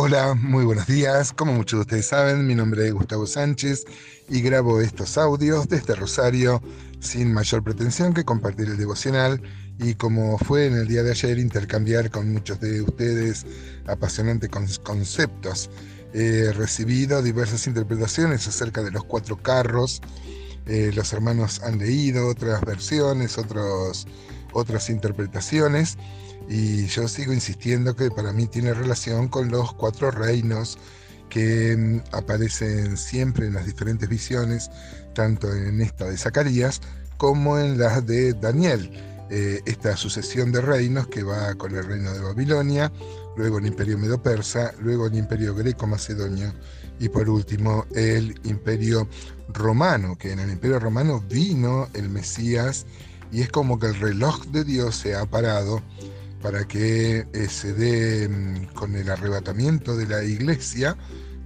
Hola, muy buenos días. Como muchos de ustedes saben, mi nombre es Gustavo Sánchez y grabo estos audios desde Rosario sin mayor pretensión que compartir el devocional y como fue en el día de ayer intercambiar con muchos de ustedes apasionantes conceptos. He recibido diversas interpretaciones acerca de los cuatro carros. Eh, los hermanos han leído otras versiones, otros, otras interpretaciones y yo sigo insistiendo que para mí tiene relación con los cuatro reinos que mm, aparecen siempre en las diferentes visiones, tanto en esta de Zacarías como en las de Daniel. Eh, esta sucesión de reinos que va con el reino de Babilonia, luego el imperio medo-persa, luego el imperio greco-macedonio y por último el imperio romano, que en el imperio romano vino el Mesías y es como que el reloj de Dios se ha parado para que eh, se dé mm, con el arrebatamiento de la iglesia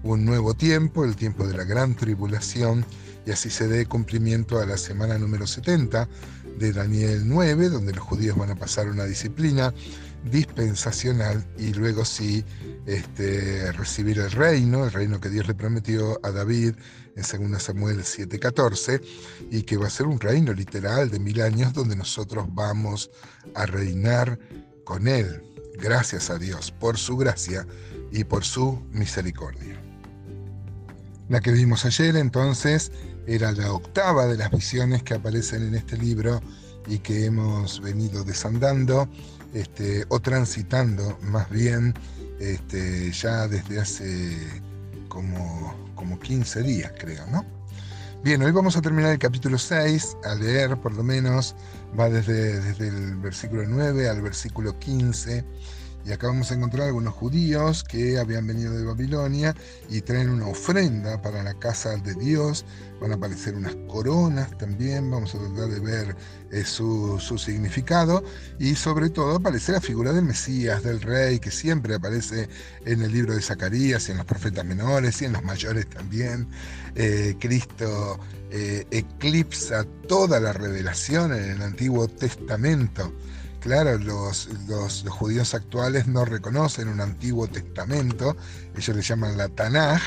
un nuevo tiempo, el tiempo de la gran tribulación, y así se dé cumplimiento a la semana número 70 de Daniel 9, donde los judíos van a pasar una disciplina dispensacional y luego sí este, recibir el reino, el reino que Dios le prometió a David en 2 Samuel 7:14, y que va a ser un reino literal de mil años donde nosotros vamos a reinar con Él, gracias a Dios por su gracia y por su misericordia. La que vimos ayer entonces era la octava de las visiones que aparecen en este libro y que hemos venido desandando este, o transitando más bien este, ya desde hace como, como 15 días creo, ¿no? Bien, hoy vamos a terminar el capítulo 6, a leer por lo menos, va desde, desde el versículo 9 al versículo 15 y acá vamos a encontrar algunos judíos que habían venido de Babilonia y traen una ofrenda para la casa de Dios. Van a aparecer unas coronas también, vamos a tratar de ver eh, su, su, significado. Y sobre todo aparece la figura del Mesías, del Rey, que siempre aparece en el libro de Zacarías y en los profetas menores y en los mayores también. Eh, Cristo eh, eclipsa toda la revelación en el Antiguo Testamento. Claro, los, judíos actuales no reconocen un Antiguo Testamento, ellos le llaman la Tanaj,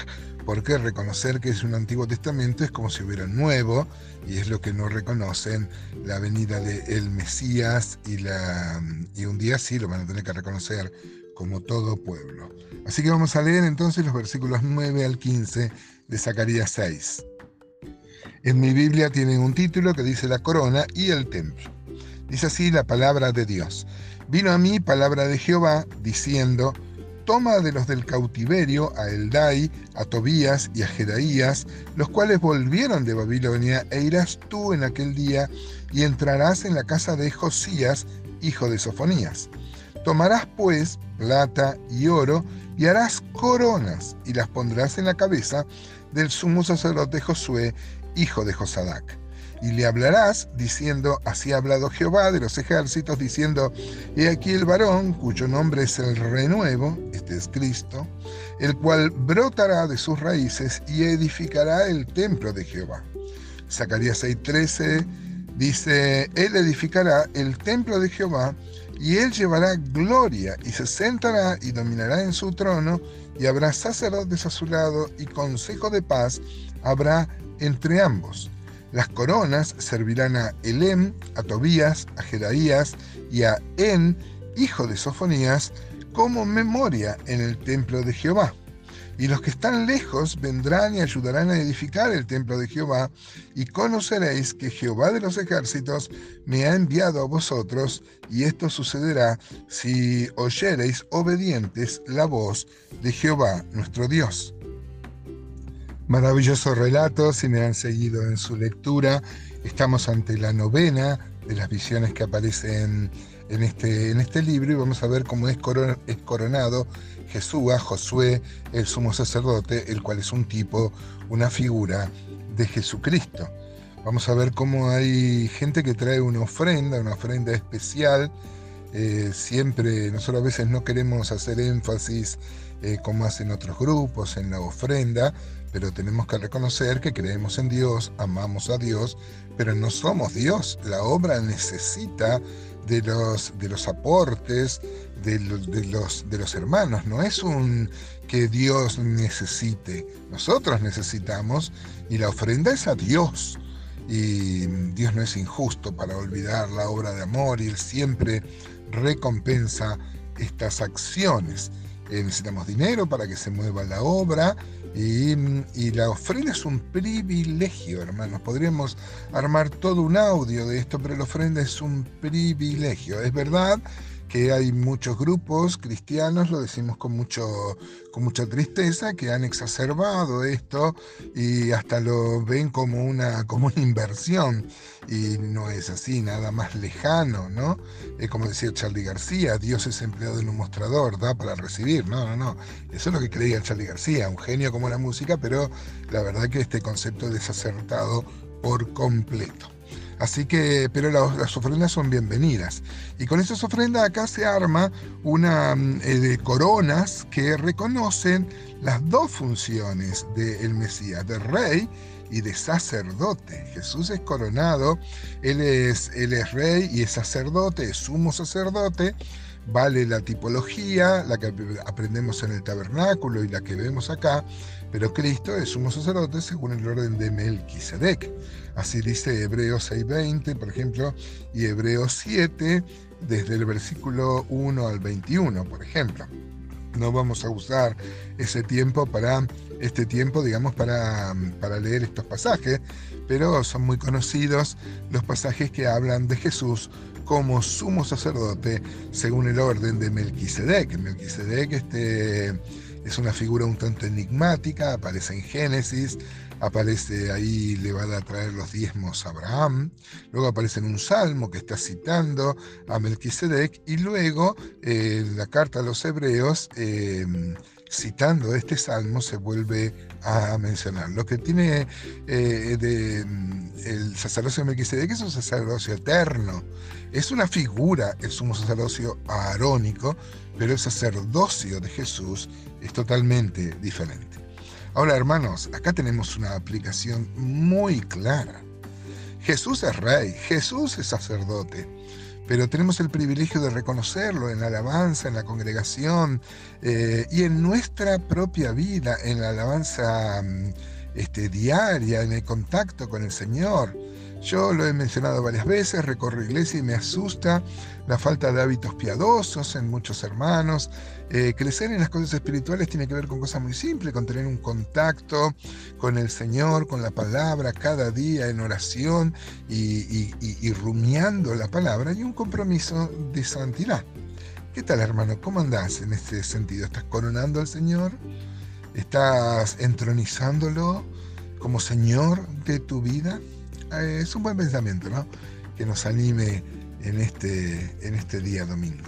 porque reconocer que es un Antiguo Testamento es como si hubiera un nuevo, y es lo que no reconocen la venida del el Mesías y, la, y un día sí lo van a tener que reconocer como todo pueblo. Así que vamos a leer entonces los versículos 9 al 15 de Zacarías 6. En mi Biblia tienen un título que dice la corona y el templo. Dice así la palabra de Dios. Vino a mí palabra de Jehová diciendo, toma de los del cautiverio a Eldai, a Tobías y a Jedaías, los cuales volvieron de Babilonia, e irás tú en aquel día y entrarás en la casa de Josías, hijo de Sofonías. Tomarás pues plata y oro y harás coronas y las pondrás en la cabeza del sumo sacerdote Josué, hijo de Josadac y le hablarás diciendo, así ha hablado Jehová de los ejércitos, diciendo, he aquí el varón cuyo nombre es el renuevo, este es Cristo, el cual brotará de sus raíces y edificará el templo de Jehová. Zacarías 6:13 dice, él edificará el templo de Jehová y él llevará gloria y se sentará y dominará en su trono y habrá sacerdotes a su lado y consejo de paz habrá entre ambos las coronas servirán a Elem, a Tobías, a Jedaías y a En, hijo de Sofonías, como memoria en el templo de Jehová. Y los que están lejos vendrán y ayudarán a edificar el templo de Jehová, y conoceréis que Jehová de los ejércitos me ha enviado a vosotros, y esto sucederá si oyereis obedientes la voz de Jehová nuestro Dios. Maravilloso relato, si me han seguido en su lectura, estamos ante la novena de las visiones que aparecen en este, en este libro y vamos a ver cómo es, coronado Jesús, Josué, el sumo sacerdote, el cual es un tipo, una figura de Jesucristo. Vamos a ver cómo hay gente que trae una ofrenda, una ofrenda especial. Eh, siempre, nosotros a veces no queremos hacer énfasis eh, como hacen otros grupos en la ofrenda, pero tenemos que reconocer que creemos en Dios, amamos a Dios, pero no somos Dios. La obra necesita de los, de los aportes de los, de, los, de los hermanos, no es un que Dios necesite, nosotros necesitamos y la ofrenda es a Dios. Y Dios no es injusto para olvidar la obra de amor y Él siempre recompensa estas acciones. Eh, necesitamos dinero para que se mueva la obra y, y, la ofrenda es un privilegio, hermanos. Podríamos armar todo un audio de esto, pero la ofrenda es un privilegio. Es verdad que hay muchos grupos cristianos, lo decimos con, mucho, con mucha tristeza, que han exacerbado esto y hasta lo ven como una, como una inversión. Y no es así, nada más lejano, ¿no? Eh, como decía Charlie García, Dios es empleado en un mostrador, da para recibir. No, no, no. Eso es lo que creía Charlie García, un genio como la música, pero la verdad que este concepto es desacertado por completo. Así que, pero las, ofrendas son bienvenidas. Y con esas ofrendas acá se arma una mm, eh, de coronas que reconocen las dos funciones del Mesías, de rey y de sacerdote. Jesús es coronado, él es, él es rey y es sacerdote, es sumo sacerdote. Vale la tipología, la que aprendemos en el tabernáculo y la que vemos acá, pero Cristo es sumo sacerdote según el orden de Melquisedec. Así dice Hebreos 6.20, por ejemplo, y Hebreos 7, desde el versículo 1 al 21, por ejemplo. No vamos a usar ese tiempo para este tiempo, digamos, para, para leer estos pasajes, pero son muy conocidos los pasajes que hablan de Jesús como sumo sacerdote según el orden de Melquisedec. Melquisedec este, es una figura un tanto enigmática, aparece en Génesis, aparece ahí, le va a traer los diezmos a Abraham, luego aparece en un salmo que está citando a Melquisedec y luego eh, la carta a los hebreos, em, citando este salmo, se vuelve a mencionar. Lo que tiene eh, em, el sacerdocio de Melquisedec es un sacerdocio eterno, es una figura, es un sacerdocio arónico, pero el sacerdocio de Jesús es totalmente diferente. Ahora, hermanos, acá tenemos una aplicación muy clara. Jesús es rey, Jesús es sacerdote, pero tenemos el privilegio de reconocerlo en la alabanza, en la congregación eh, y en nuestra propia vida, en la alabanza mm, este, diaria, en el contacto con el Señor. Yo lo he mencionado varias veces, recorro iglesia y me asusta la falta de hábitos piadosos en muchos hermanos. Eh, crecer en las cosas espirituales tiene que ver con cosas muy simples, con tener un contacto con el Señor, con la palabra, cada día en oración y, rumiando la palabra y un compromiso de santidad. ¿Qué tal hermano? ¿Cómo andás en este sentido? ¿Estás coronando al Señor? ¿Estás entronizándolo como Señor de tu vida? Eh, es un buen pensamiento, ¿no? Que nos anime en este, en este día domingo.